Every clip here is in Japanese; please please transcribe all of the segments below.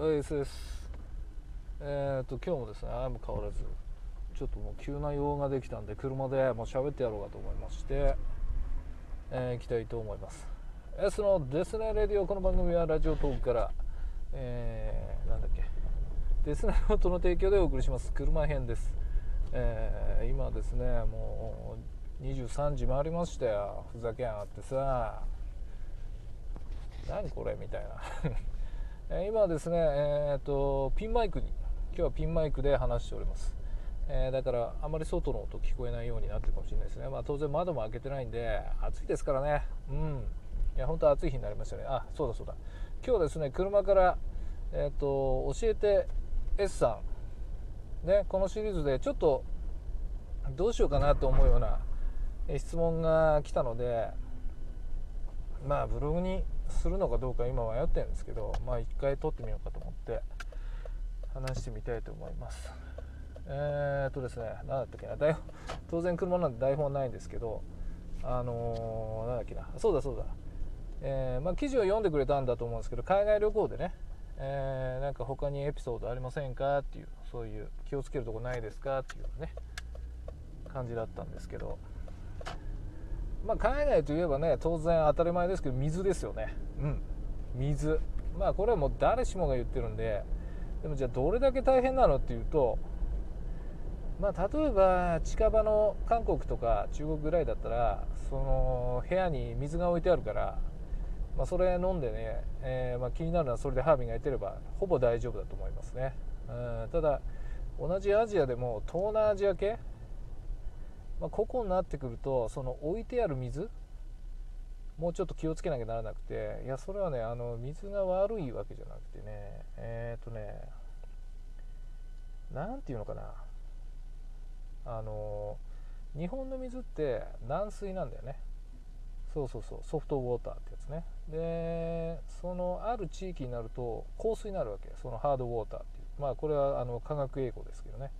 S です。えっ、と今日もですね相も変わらずちょっともう急な用ができたんで車でもう喋ってやろうかと思いまして、えー行きたいと思います。S のデスネレディオこの番組はラジオトークからえーなんだっけデスネノートの提供でお送りします。車編です、えー今ですねもう23時回りましたよふざけやがってさ。何これみたいな。え今はですね、えー、とピンマイクに今日はピンマイクで話しております、えーだからあまり外の音聞こえないようになってるかもしれないですね、まあ、当然窓も開けてないんで暑いですからね。うん。いや本当暑い日になりましたね。あそうだそうだ。今日ですね車から、えー、と教えて S さん。ねこのシリーズでちょっとどうしようかなと思うような質問が来たのでまあブログにするのかどうか今迷ってるんですけどまあ一回撮ってみようかと思って話してみたいと思います。えー、っとですね何だったっけな台本当然車なんで台本ないんですけどあのー、なんだっけなそうだそうだ。えーまあ、記事を読んでくれたんだと思うんですけど海外旅行でね、えーなんか他にエピソードありませんかっていうそういう気をつけるとこないですかっていうね感じだったんですけどまあ、海外といえばね当然当たり前ですけど水ですよね。うん。水。まあこれはもう誰しもが言ってるんででもじゃあどれだけ大変なのっていうとまあ例えば近場の韓国とか中国ぐらいだったらその部屋に水が置いてあるから、まあ、それ飲んでね、えーまあ、気になるのはそれで歯磨いてればほぼ大丈夫だと思いますね、うん、ただ同じアジアでも東南アジア系まあ、ここになってくるとその置いてある水もうちょっと気をつけなきゃならなくていやそれはねあの水が悪いわけじゃなくてねえっ、とねなんていうのかなあの日本の水って軟水なんだよね。そうそうそうソフトウォーターってやつね。でそのある地域になると硬水になるわけそのハードウォーターっていう。まあこれはあの科学英語ですけどね。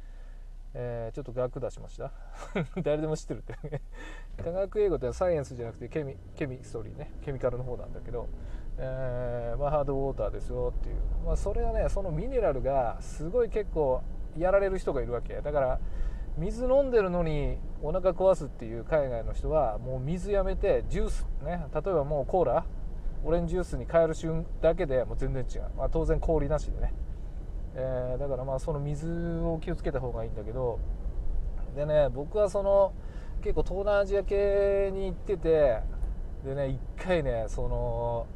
えーちょっと学出しました。誰でも知ってるってね。科学英語ってサイエンスじゃなくてケミケミストリーね。ケミカルの方なんだけど、えーまあ、ハードウォーターですよっていう、まあ、それはねそのミネラルがすごい結構やられる人がいるわけ。だから水飲んでるのにお腹壊すっていう海外の人はもう水やめてジュースね。例えばもうコーラオレンジジュースに変える瞬だけでもう全然違う、まあ、当然氷なしでね。えーだからまあその水を気をつけた方がいいんだけどでね僕はその結構東南アジア系に行っててでね一回ねその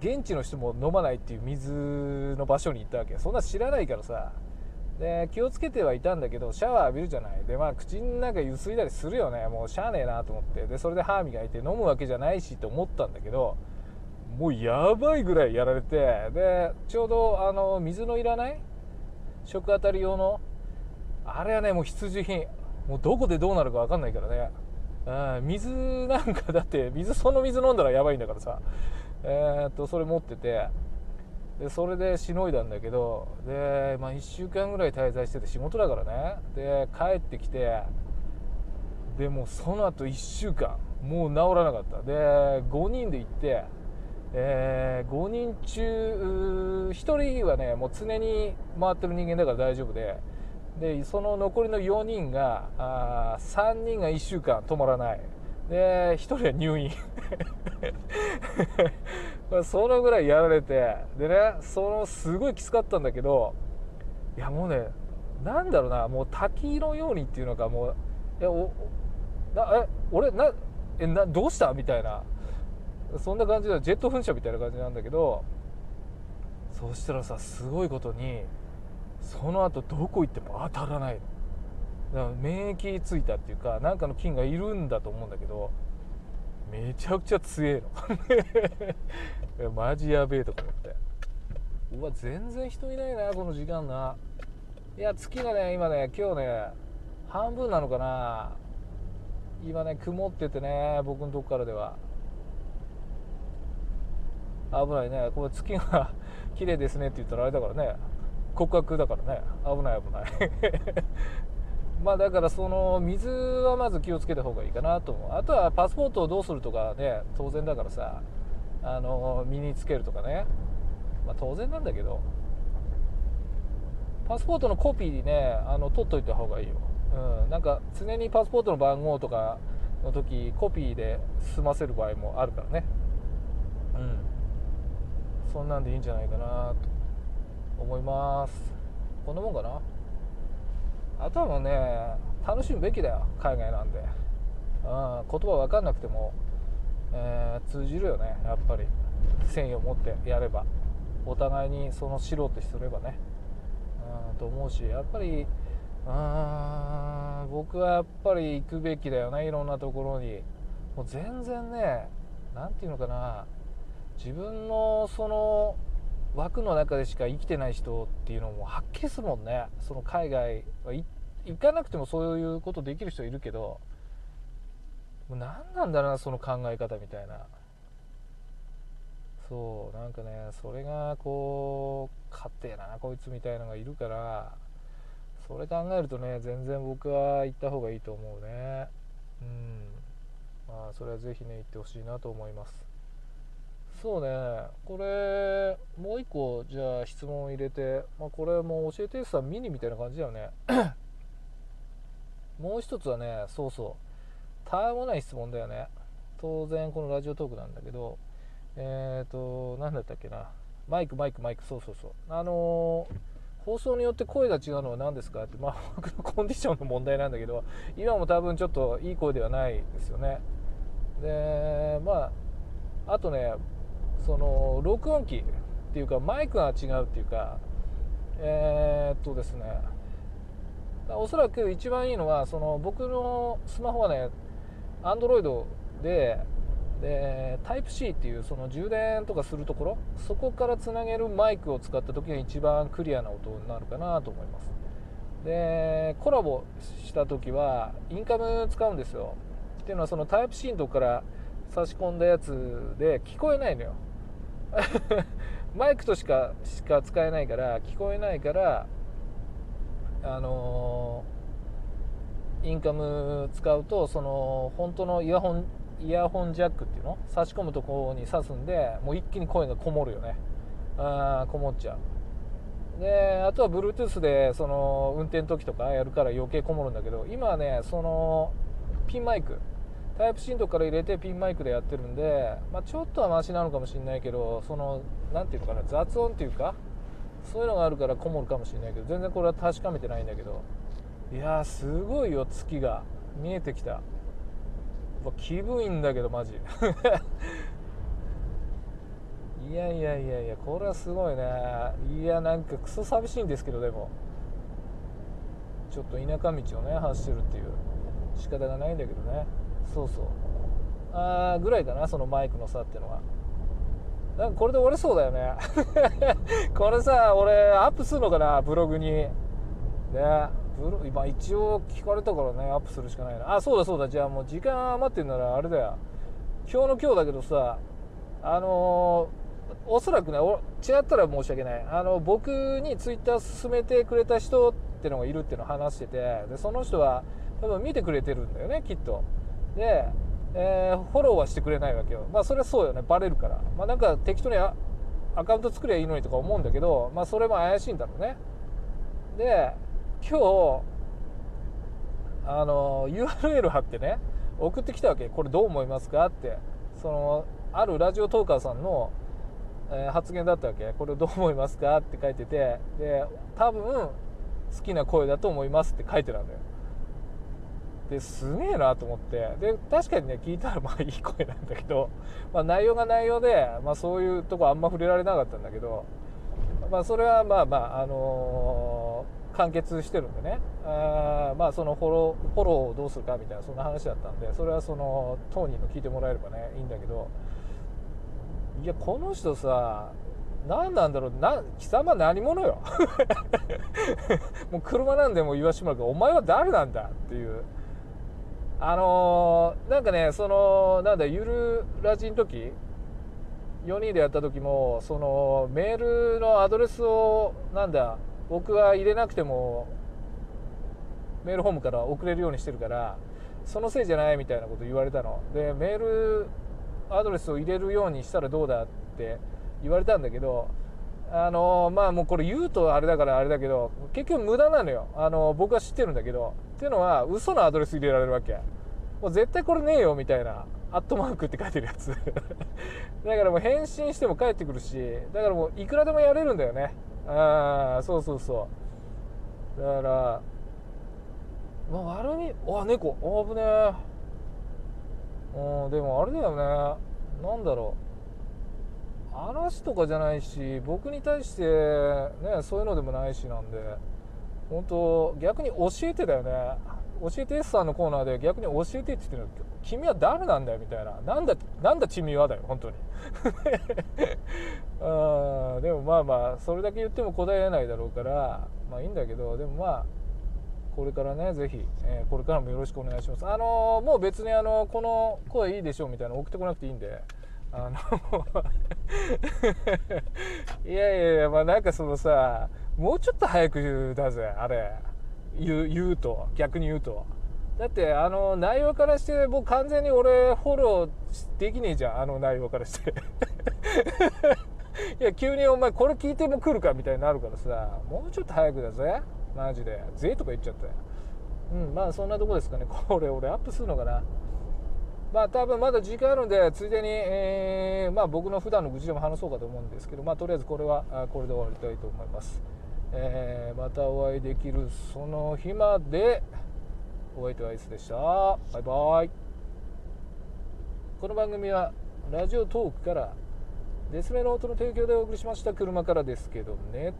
現地の人も飲まないっていう水の場所に行ったわけ。そんな知らないからさ。で気をつけてはいたんだけどシャワー浴びるじゃない。でまあ口の中ゆすいだりするよね。もうしゃあねえなと思って。でそれで歯磨いて飲むわけじゃないしと思ったんだけどもうやばいぐらいやられてでちょうどあの水のいらない？食当たり用の？あれはねもう必需品。もうどこでどうなるか分かんないからね。うん水なんかだって水その水飲んだらやばいんだからさ。えーっとそれ持ってて。でそれでしのいだんだけどで、まあ、1週間ぐらい滞在してて仕事だからね。で帰ってきてでもその後1週間もう治らなかった。で5人で行ってえー5人中1人はねもう常に回ってる人間だから大丈夫で。でその残りの4人があ3人が1週間止まらない。で1人は入院。そのぐらいやられて。でねそのすごいきつかったんだけどいやもうねなんだろうなもう滝のようにっていうのかもういやおなえ俺なえなどうした？みたいな。そんな感じでジェット噴射みたいな感じなんだけどそしたらさすごいことにその後どこ行っても当たらないの。だから免疫ついたっていうかなんかの菌がいるんだと思うんだけどめちゃくちゃ強えの。マジやべえとか思って。うわ全然人いないなこの時間な。いや月がね今ね今日ね半分なのかな。今ね曇っててね僕のとこからでは。危ないね。これ月が 綺麗ですねって言ったらあれだからね。告白だからね。危ない危ない。まあだからその水はまず気をつけた方がいいかなと思う。あとはパスポートをどうするとかね当然だからさ。あの身につけるとかね。まあ、当然なんだけど。パスポートのコピーねあの取っといた方がいいよ、うん、なんか常にパスポートの番号とかの時コピーで済ませる場合もあるからね。うん。そんなんでいいんじゃないかなと思います。こんなもんかな？あとはもうね楽しむべきだよ海外なんで、うん、言葉分かんなくても、えー、通じるよねやっぱり。誠意を持ってやれば。お互いにその知ろうとすればね、うん、と思うしやっぱりうん僕はやっぱり行くべきだよねいろんなところに。もう全然ね何て言うのかな。自分のその枠の中でしか生きてない人っていうのもはっきりするもんね。その海外は行かなくてもそういうことできる人いるけどもう何なんだろうなその考え方みたいな。そうなんかねそれがこう勝手やなこいつみたいなのがいるからそれ考えるとね全然僕は行った方がいいと思うね。うん。まあそれは是非ね行ってほしいなと思います。そうね。これもう一個じゃあ質問入れて、まあ、これも教えてさミニみたいな感じだよね。もう一つはねそうそう。たわもない質問だよね。当然このラジオトークなんだけど。えっ、ー、と何だったっけな。マイクマイクマイク。そうそうそう。あのー、放送によって声が違うのは何ですかってまあ僕のコンディションの問題なんだけど今も多分ちょっといい声ではないですよね。でまああとねその録音機っていうかマイクが違うっていうかえー、っとですね。おそらく一番いいのはその僕のスマホはね Android ででタイプ C っていうその充電とかするところそこからつなげるマイクを使った時が一番クリアな音になるかなと思います。でコラボした時はインカム使うんですよ。っていうのはそのタイプ C のとこから差し込んだやつで聞こえないのよ。マイクとしかしか使えないから聞こえないからあのー、インカム使うとその本当のイヤホンイヤホンジャックっていうの？差し込むところに挿すんでもう一気に声がこもるよね。あこもっちゃう。であとは Bluetooth でその運転の時とかやるから余計こもるんだけど今はねそのピンマイクタイプシントから入れてピンマイクでやってるんで、まあ、ちょっとはマシなのかもしれないけどその何ていうのかな雑音っていうかそういうのがあるからこもるかもしれないけど全然これは確かめてないんだけどいやーすごいよ月が。見えてきた。気分いいんだけどマジ。いやいやいやいやこれはすごいね。いやなんかクソ寂しいんですけどでも。ちょっと田舎道をね走ってるっていう。仕方がないんだけどね。そうそう。あぐらいかなそのマイクの差っていうのは。なんかこれで折れそうだよね。これさ俺アップするのかなブログに。ね。ブロ今一応聞かれたからねアップするしかないな。あそうだそうだ。じゃあもう時間余ってんならあれだよ。今日の今日だけどさあのー、おそらくね違ったら申し訳ない。あの僕にツイッター勧めてくれた人ってのがいるっていうのを話しててでその人は多分見てくれてるんだよねきっと。で、えー、フォローはしてくれないわけよ。まあそれはそうよね。バレるから。まあなんか適当にアカウント作りゃいいのにとか思うんだけどまあそれも怪しいんだろうね。で今日あの URL 貼ってね送ってきたわけ。これどう思いますか？って。そのあるラジオトーカーさんの、え、発言だったわけ。これどう思いますか？って書いてて。で多分好きな声だと思いますって書いてたんだよ。ですげえなと思って。で確かにね聞いたらまあいい声なんだけど、まあ、内容が内容で、まあ、そういうとこあんま触れられなかったんだけど、まあ、それはまあまあ、あのー、完結してるんでね。あまあそのフォローフォローをどうするかみたいなそんな話だったんでそれはその当人の聞いてもらえればねいいんだけどいやこの人さ何なんだろうな貴様何者よ。もう車なんでも言わしてもらうけどお前は誰なんだっていう。あのー、なんかねそのなんだゆるラジの時4人でやった時もそのメールのアドレスをなんだ僕は入れなくてもメールホームから送れるようにしてるからそのせいじゃないみたいなこと言われたの。でメールアドレスを入れるようにしたらどうだって言われたんだけどあのまあもうこれ言うとあれだからあれだけど結局無駄なのよ。あの僕は知ってるんだけど。っていうのは嘘のアドレス入れられるわけ。もう絶対これねえよみたいな。アットマークって書いてるやつ。だからもう返信しても返ってくるしだからもういくらでもやれるんだよね。ああそうそうそう。だからまあ悪みあ猫。あ危ねえ。うんでもあれだよね。なんだろう。話とかじゃないし僕に対してねそういうのでもないしなんで本当逆に教えてだよね。教えて S さんのコーナーで逆に教えてって言ってるの。君は誰なんだよみたいな。なんだなんだ君はだよ本当に。あ でもまあまあそれだけ言っても答えないだろうからまあいいんだけどでもまあこれからねぜひ、えー、これからもよろしくお願いします。あのー、もう別にあのこの声いいでしょうみたいなの送ってこなくていいんであの いやいやいやまあなんかそのさもうちょっと早くだぜあれ。言う言うと逆に言うと。だってあの内容からしてもう完全に俺フォローできねえじゃんあの内容からして。いや急にお前これ聞いても来るかみたいになるからさもうちょっと早くだぜ。マジで。ぜとか言っちゃったうんまあそんなとこですかね。これ俺アップするのかな。まあ多分まだ時間あるんでついでに、えー、まあ僕の普段の愚痴でも話そうかと思うんですけどまあとりあえずこれはこれで終わりたいと思います、えー、またお会いできるその日までお相手はアイスでした。バイバイ。この番組はラジオトークからデスメノートの提供でお送りしました車からですけどね。